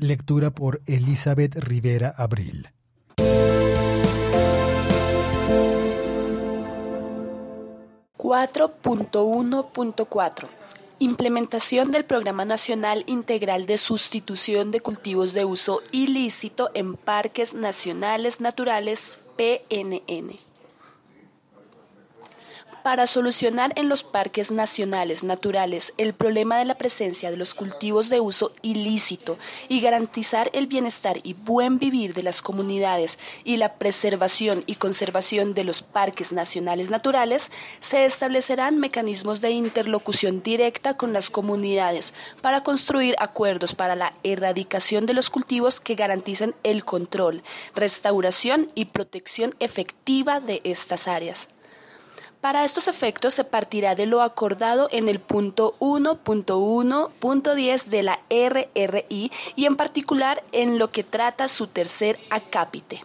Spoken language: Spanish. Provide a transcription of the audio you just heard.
Lectura por Elizabeth Rivera Abril. ...4.1.4... Implementación del Programa Nacional Integral de Sustitución de Cultivos de Uso Ilícito en Parques Nacionales Naturales, PNN para solucionar en los parques nacionales naturales el problema de la presencia de los cultivos de uso ilícito y garantizar el bienestar y buen vivir de las comunidades y la preservación y conservación de los parques nacionales naturales, se establecerán mecanismos de interlocución directa con las comunidades para construir acuerdos para la erradicación de los cultivos que garanticen el control, restauración y protección efectiva de estas áreas. Para estos efectos se partirá de lo acordado en el punto 1.1.10 de la RRI y en particular en lo que trata su tercer acápite.